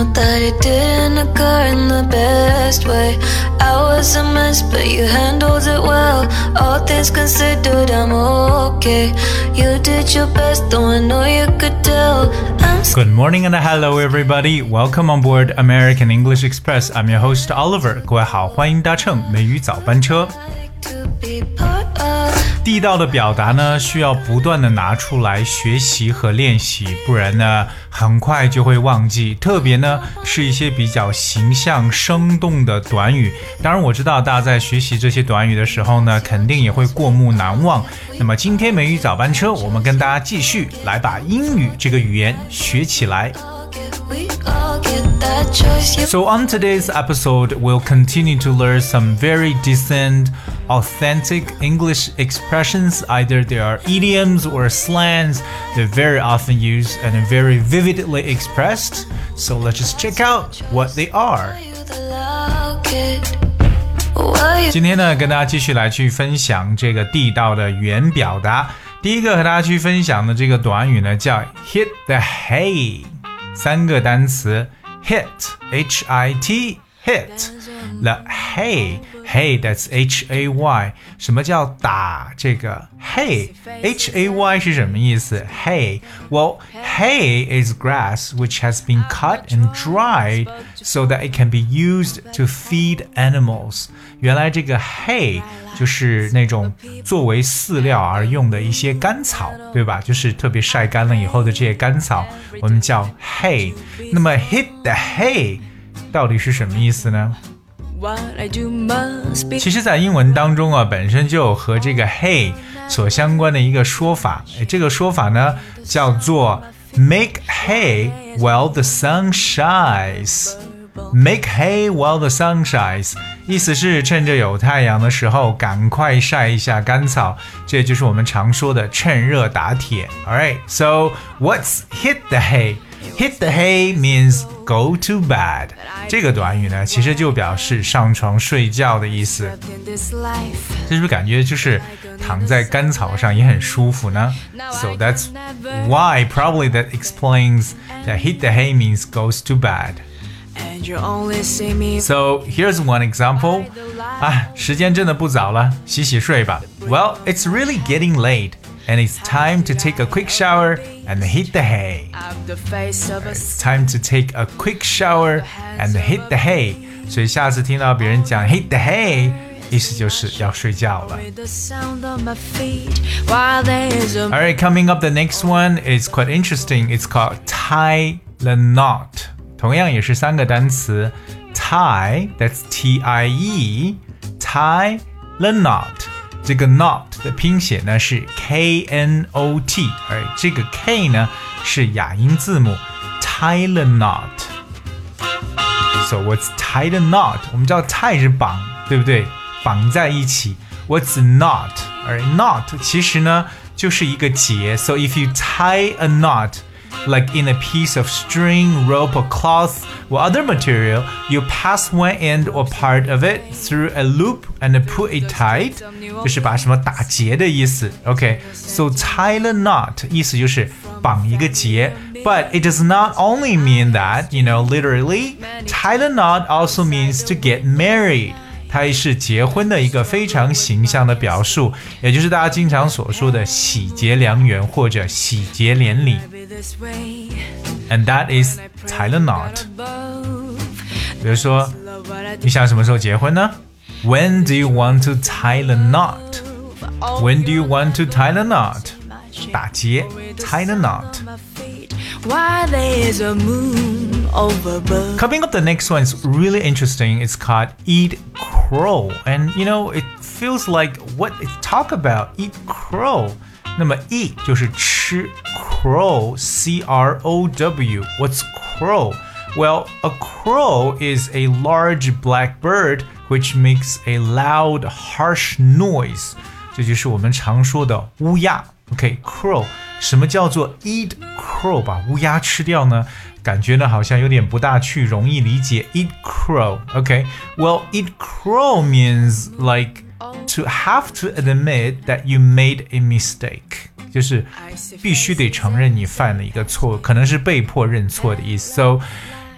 know that it didn't occur in the best way. I was a mess, but you handled it well. All things considered, I'm okay. You did your best, though I know you could tell. I'm Good morning and hello everybody. Welcome on board American English Express. I'm your host Oliver. 各位好，欢迎搭乘美语早班车。 地道的表达呢，需要不断的拿出来学习和练习，不然呢，很快就会忘记。特别呢，是一些比较形象、生动的短语。当然，我知道大家在学习这些短语的时候呢，肯定也会过目难忘。那么，今天美语早班车，我们跟大家继续来把英语这个语言学起来。So, on today's episode, we'll continue to learn some very decent, authentic English expressions. Either they are idioms or slangs, they're very often used and very vividly expressed. So, let's just check out what they are. you the loud kid. Why you 今天呢，跟大家继续来去分享这个地道的语言表达。第一个和大家去分享的这个短语呢，叫 hit the hay，三个单词 hit h i t hit the hay hay that's h a y。什么叫打这个 hay h a y 是什么意思？hay well hay is grass which has been cut and dried so that it can be used to feed animals。原来这个 hay 就是那种作为饲料而用的一些干草，对吧？就是特别晒干了以后的这些干草，我们叫 hay。那么 hit the hay 到底是什么意思呢其实，在英文当中啊，本身就有和这个 “hey” 所相关的一个说法。哎，这个说法呢叫做 make hay while the sun shines。Make hay while the sun shines，意思是趁着有太阳的时候，赶快晒一下干草，这就是我们常说的趁热打铁。All right，so what's hit the hay? Hit the hay means go to bed。这个短语呢，其实就表示上床睡觉的意思。 in this life. 这是不是感觉就是躺在干草上也很舒服呢？So that's why probably that explains that hit the hay means goes to bed. And you only see me So here's one example. 啊，时间真的不早了，洗洗睡吧。Well, it's really getting late, and it's time to take a quick shower and hit the hay. up the face of a It's time to take a quick shower and hit the hay. 所以下次听到别人讲 hit the hay，意思就是要睡觉了。 with the sound of my feet while there's a Alright, coming up, the next one is quite interesting. It's called tie the knot. 同样也是三个单词，tie that's T I E tie the knot. 这个 knot 的拼写呢是 K N O T，而这个 K 呢是哑音字母，tie the knot。So what's tie the knot？我们知道 tie 是绑，对不对？绑在一起。What's knot？而 knot 其实呢就是一个结。So if you tie a knot like in a piece of string, rope, or cloth or other material, you pass one end or part of it through a loop and put it tight，就是把什么打结的意思。OK，so、tie the knot 意思就是绑一个结。But it does not only mean that, you know, literally, tie the knot also means to get married. 它是结婚的一个非常形象的表述，也就是大家经常所说的喜结良缘或者喜结连理。 be this way And that is tie the knot。 above 比如说， love what I do 你想什么时候结婚呢？When do you want to tie the knot? When do you want to tie the knot? 打结，tie the knot。 my feet while there's a moon over above Coming up, the next one is really interesting. It's called Eat Crow, and you know it feels like what it talk about eat crow. 那么 eat 就是吃，crow c r o w. What's crow? Well, a crow is a large black bird which makes a loud, harsh noise. 这就是我们常说的乌鸦。OK，crow，、 什么叫做 eat crow？把乌鸦吃掉呢？感觉呢好像有点不大去容易理解。Eat crow。OK，well、eat crow means like to have to admit that you made a mistake，就是必须得承认你犯了一个错，可能是被迫认错的意思。So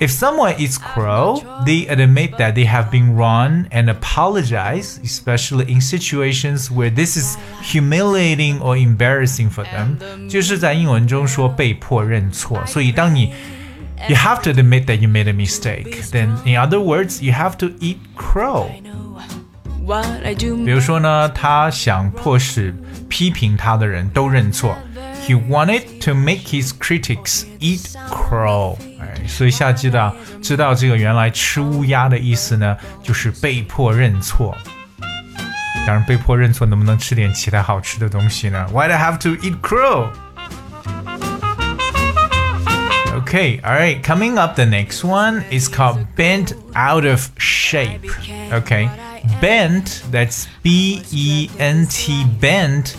If someone eats crow, they admit that they have been wrong and apologize, especially in situations where this is humiliating or embarrassing for them. 就是在英文中说被迫认错，所以当你 you have to admit that you made a mistake. Then, in other words, you have to eat crow. 比如说呢，他想迫使批评他的人都认错。 He wanted to make his critics eat crow。哎，所以下知道知道这个原来吃乌鸦的意思呢，就是被迫认错。当然，被迫认错能不能吃点其他好吃的东西呢？Why do I have to eat crow？Okay, all right. Coming up, the next one is called bent out of shape. Okay, bent. That's B E N T. Bent,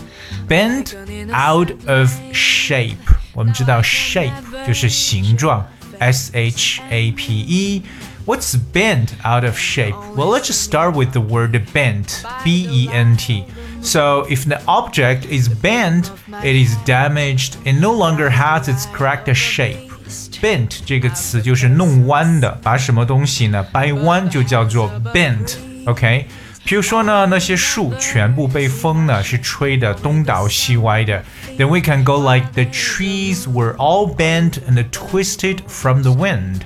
bent out of shape. 我们知道 shape 就是形状，S H A P E. What's bent out of shape? Well, let's just start with the word bent, B E N T. So, if the object is bent, it is damaged and no longer has its correct shape. Bent 这个词就是弄弯的，把什么东西呢掰弯就叫做 bent。OK， 比如说呢，那些树全部被风呢是吹得东倒西歪的。Then we can go like the trees were all bent and twisted from the wind.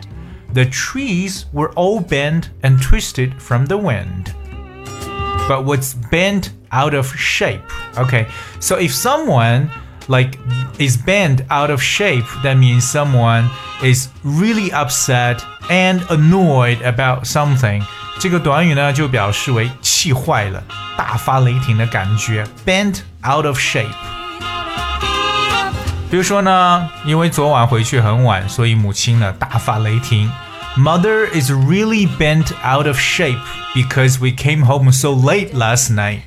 The trees were all bent and twisted from the wind. But what's bent out of shape? Okay, so if someone like is bent out of shape, that means someone is really upset and annoyed about something。 这个短语呢就表示为气坏了、大发雷霆的感觉，bent out of shape。比如说呢，因为昨晚回去很晚，所以母亲呢大发雷霆。Mother is really bent out of shape because we came home so late last night.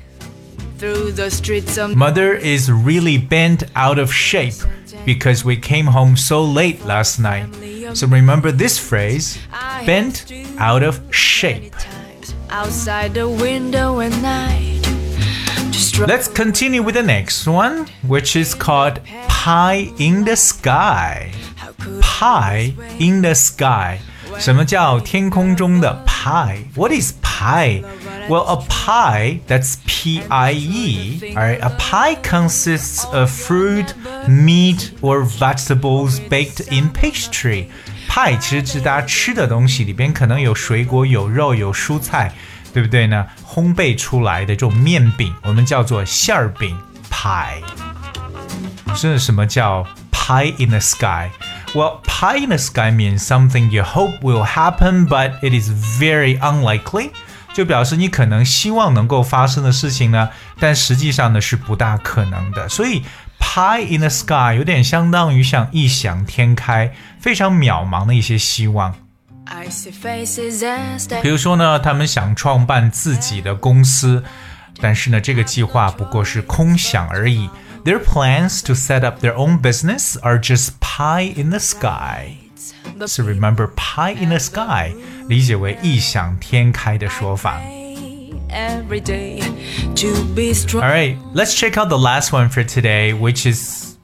Mother is really bent out of shape because we came home so late last night. So remember this phrase, bent out of shape. Outside the window at night. Let's continue with the next one, which is called Pie in the Sky. Pie in the Sky. 什么叫天空中的 pie? What is pie? Well, a pie, that's P I E, alright, a pie consists of fruit, meat, or vegetables baked in pastry. Pie 其实是大家吃的东西，里边可能有水果、有肉、有蔬菜，对不对呢？烘焙出来的这种面饼，我们叫做馅儿饼 pie。这什么叫 pie in the sky？well, pie in the sky means something you hope will happen, but it is very unlikely. 就表示你可能希望能够发生的事情呢，但实际上呢是不大可能的。所以 pie in the sky 有点相当于像异想天开、非常渺茫的一些希望。比如说呢，他们想创办自己的公司，但是呢，这个计划不过是空想而已。their plans to set up their own business are just pie in the sky. So remember, pie in the sky 理解为异想天开的说法。 All right, let's check out the last one for today, which is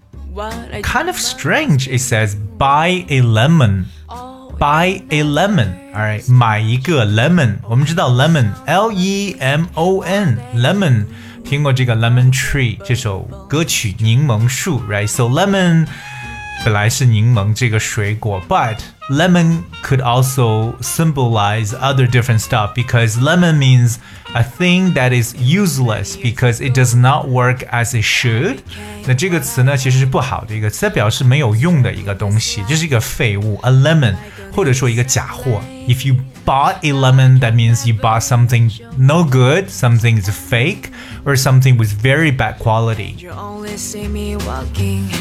kind of strange. It says buy a lemon. Buy a lemon. All right, 买一个 lemon. 我们知道 lemon, L E M O N, lemon 听过这个《Lemon Tree》这首歌曲《柠檬树》，right？So lemon 本来是柠檬这个水果，but lemon could also symbolize other different stuff because lemon means a thing that is useless because it does not work as it should。那这个词呢，其实是不好的一个词，表示没有用的一个东西，这是一个废物，a lemon，或者说一个假货。If you bought a lemon, that means you bought something no good, something is fake, or something with very bad quality.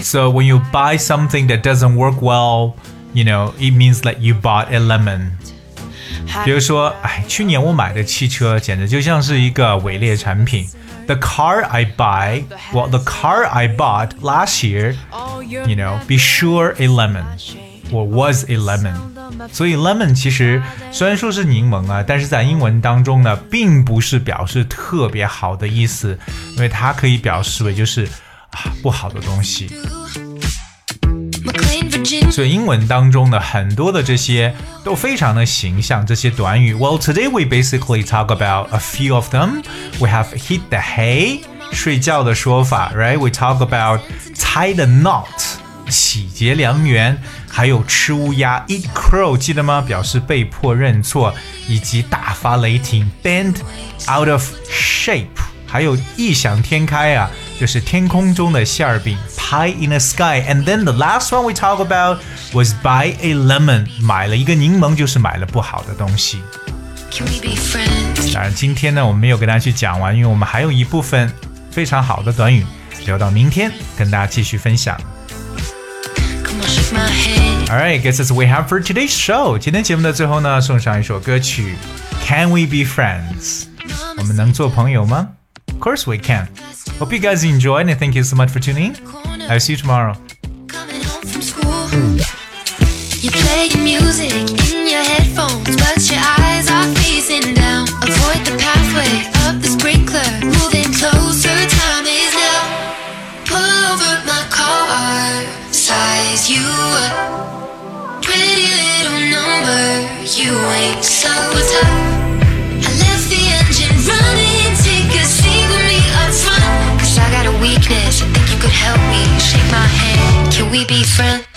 So when you buy something that doesn't work well, you know, it means that you bought a lemon. 比如说，哎，去年我买的汽车简直就像是一个伪劣产品。The car I buy, well, the car I bought last year, you know, be sure a lemon, or was a lemon. 所以 lemon 其实虽然说是柠檬啊，但是在英文当中呢，并不是表示特别好的意思，因为它可以表示为就是啊不好的东西。 所以英文当中的很多的这些都非常的形象，这些短语。Well, today we basically talk about a few of them. We have hit the hay，睡觉的说法，right? We talk about tie the knot， 喜结良缘，还有吃乌鸦 eat crow，记得吗？表示被迫认错，以及大发雷霆 bend out of shape，还有异想天开啊，就是天空中的馅儿饼 pie in the sky。And then the last one we talk about was buy a lemon，买了一个柠檬就是买了不好的东西。Can we be friends? 当然，今天呢我们没有跟大家去讲完，因为我们还有一部分非常好的短语留到明天跟大家继续分享。Alright, guess that's what we have for today's show. 今天节目的最后呢，送上一首歌曲《Can We Be Friends》？我们能做朋友吗？Of course we can. Hope you guys enjoyed and thank you so much for tuning in. I'll see you tomorrow. Coming home from school. You play your music in your headphones, but your eyes are facing down. You. Pretty little number, you ain't so tough. I left the engine running, take a seat with me up front. Cause I got a weakness, I think you could help me. Shake my hand, can we be friends?